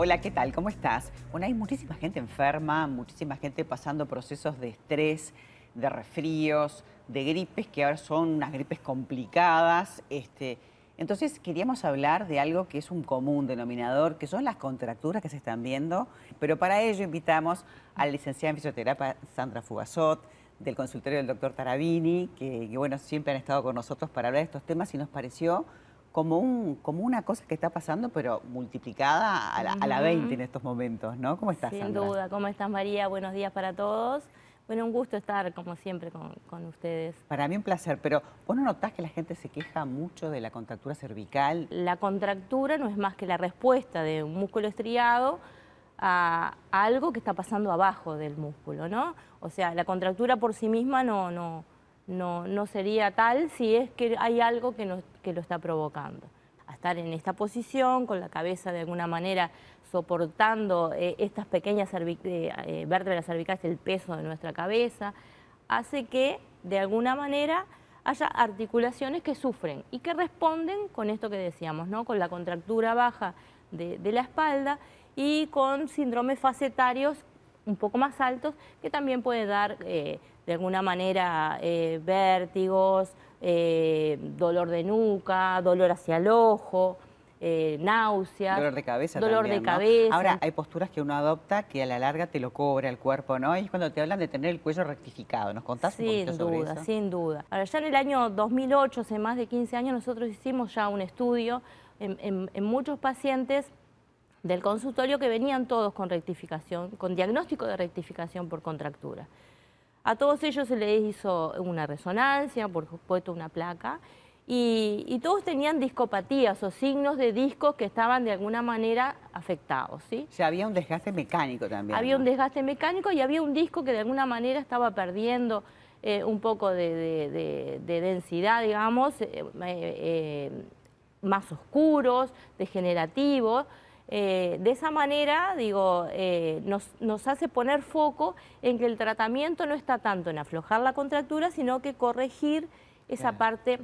Hola, ¿qué tal? ¿Cómo estás? Bueno, hay muchísima gente enferma, muchísima gente pasando procesos de estrés, de resfríos, de gripes, que ahora son unas gripes complicadas. Este, entonces queríamos hablar de algo que es un común denominador, que son las contracturas que se están viendo, pero para ello invitamos a la licenciada en fisioterapia Sandra Fugazot, del consultorio del doctor Tarabini, que, bueno, siempre han estado con nosotros para hablar de estos temas y nos pareció como, un, como una cosa que está pasando, pero multiplicada a la, a la 20 en estos momentos, ¿no? ¿Cómo estás, Sin Sandra? duda. ¿Cómo estás, María? Buenos días para todos. Bueno, un gusto estar, como siempre, con, con ustedes. Para mí un placer, pero ¿vos no notás que la gente se queja mucho de la contractura cervical? La contractura no es más que la respuesta de un músculo estriado a, a algo que está pasando abajo del músculo, ¿no? O sea, la contractura por sí misma no, no, no, no sería tal si es que hay algo que, nos, que lo está provocando. A estar en esta posición, con la cabeza de alguna manera soportando eh, estas pequeñas eh, eh, vértebras cervicales, el peso de nuestra cabeza, hace que de alguna manera haya articulaciones que sufren y que responden con esto que decíamos, ¿no? con la contractura baja de, de la espalda y con síndromes facetarios un poco más altos que también puede dar eh, de alguna manera eh, vértigos, eh, dolor de nuca, dolor hacia el ojo, náuseas. Dolor de cabeza Dolor también, de ¿no? cabeza. Ahora, hay posturas que uno adopta que a la larga te lo cobra el cuerpo, ¿no? Y es cuando te hablan de tener el cuello rectificado. ¿Nos contás un Sin poquito sobre duda, eso? sin duda. Ahora, ya en el año 2008, hace más de 15 años, nosotros hicimos ya un estudio en, en- en muchos pacientes del consultorio que venían todos con rectificación, con diagnóstico de rectificación por contractura. A todos ellos se les hizo una resonancia, por supuesto una placa, y, y todos tenían discopatías o signos de discos que estaban de alguna manera afectados, ¿sí? O sea, había un desgaste mecánico también. Había un desgaste mecánico y había un disco que de alguna manera estaba perdiendo eh, un poco de, de- de- de densidad, digamos, eh, eh, más oscuros, degenerativos. Eh, de esa manera, digo, eh, nos, nos hace poner foco en que el tratamiento no está tanto en aflojar la contractura, sino que corregir esa parte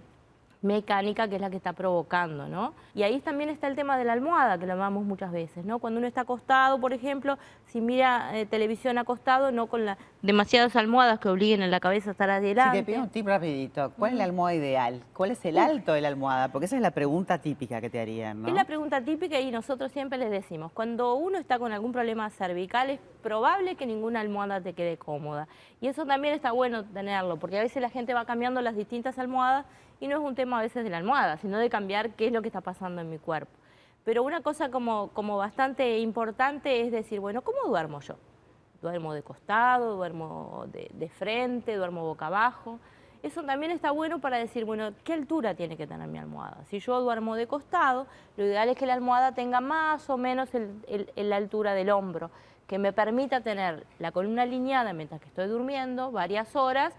mecánica que es la que está provocando, ¿no? Y ahí también está el tema de la almohada, que lo hablamos muchas veces, ¿no? Cuando uno está acostado, por ejemplo, si mira eh, televisión acostado, no con la, demasiadas almohadas que obliguen a la cabeza a estar Si adelante. te pido un tip rapidito, ¿cuál es la almohada ideal? ¿Cuál es el alto de la almohada? Porque esa es la pregunta típica que te harían, ¿no? Es la pregunta típica y nosotros siempre les decimos, cuando uno está con algún problema cervical es probable que ninguna almohada te quede cómoda. Y eso también está bueno tenerlo, porque a veces la gente va cambiando las distintas almohadas y no es un tema a veces de la almohada, sino de cambiar qué es lo que está pasando en mi cuerpo. Pero una cosa como, como bastante importante es decir, bueno, ¿cómo duermo yo? Duermo de costado, duermo de, frente, duermo boca abajo. Eso también está bueno para decir, bueno, ¿qué altura tiene que tener mi almohada? Si yo duermo de costado, lo ideal es que la almohada tenga más o menos el- la altura del hombro, que me permita tener la columna alineada mientras que estoy durmiendo varias horas,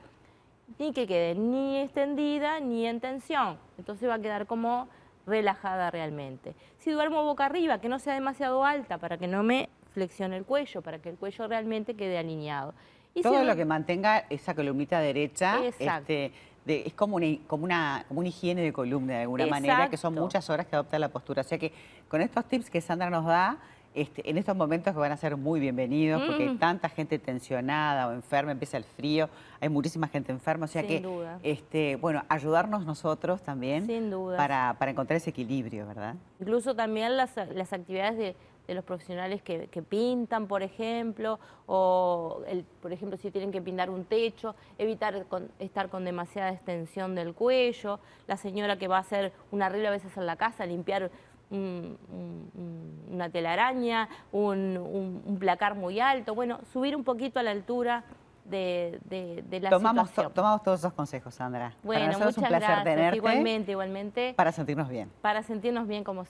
ni que quede ni extendida ni en tensión. Entonces va a quedar como relajada realmente. Si duermo boca arriba, que no sea demasiado alta para que no me flexione el cuello, para que el cuello realmente quede alineado. Y Todo lo que mantenga esa columnita derecha este, de- es como una, como, una, como una higiene de columna de alguna manera, que son muchas horas que adopta la postura. O sea que con estos tips que Sandra nos da, este, en estos momentos que van a ser muy bienvenidos, porque hay Mm. tanta gente tensionada o enferma, empieza el frío, hay muchísima gente enferma, o sea Sin que, duda. este, bueno, ayudarnos nosotros también Sin duda. para, para encontrar ese equilibrio, ¿verdad? Incluso también las, las actividades de, de los profesionales que, que pintan, por ejemplo, o, el- por ejemplo, si tienen que pintar un techo, evitar con- estar con demasiada extensión del cuello, la señora que va a hacer un arreglo a veces en la casa, limpiar un- un- un- una telaraña, un, un- un placar muy alto, bueno, subir un poquito a la altura de, de- de la Tomamos, to- situación. tomamos todos esos consejos, Sandra. bueno, para nosotros es un placer gracias, tenerte igualmente, igualmente, para sentirnos bien. para sentirnos bien como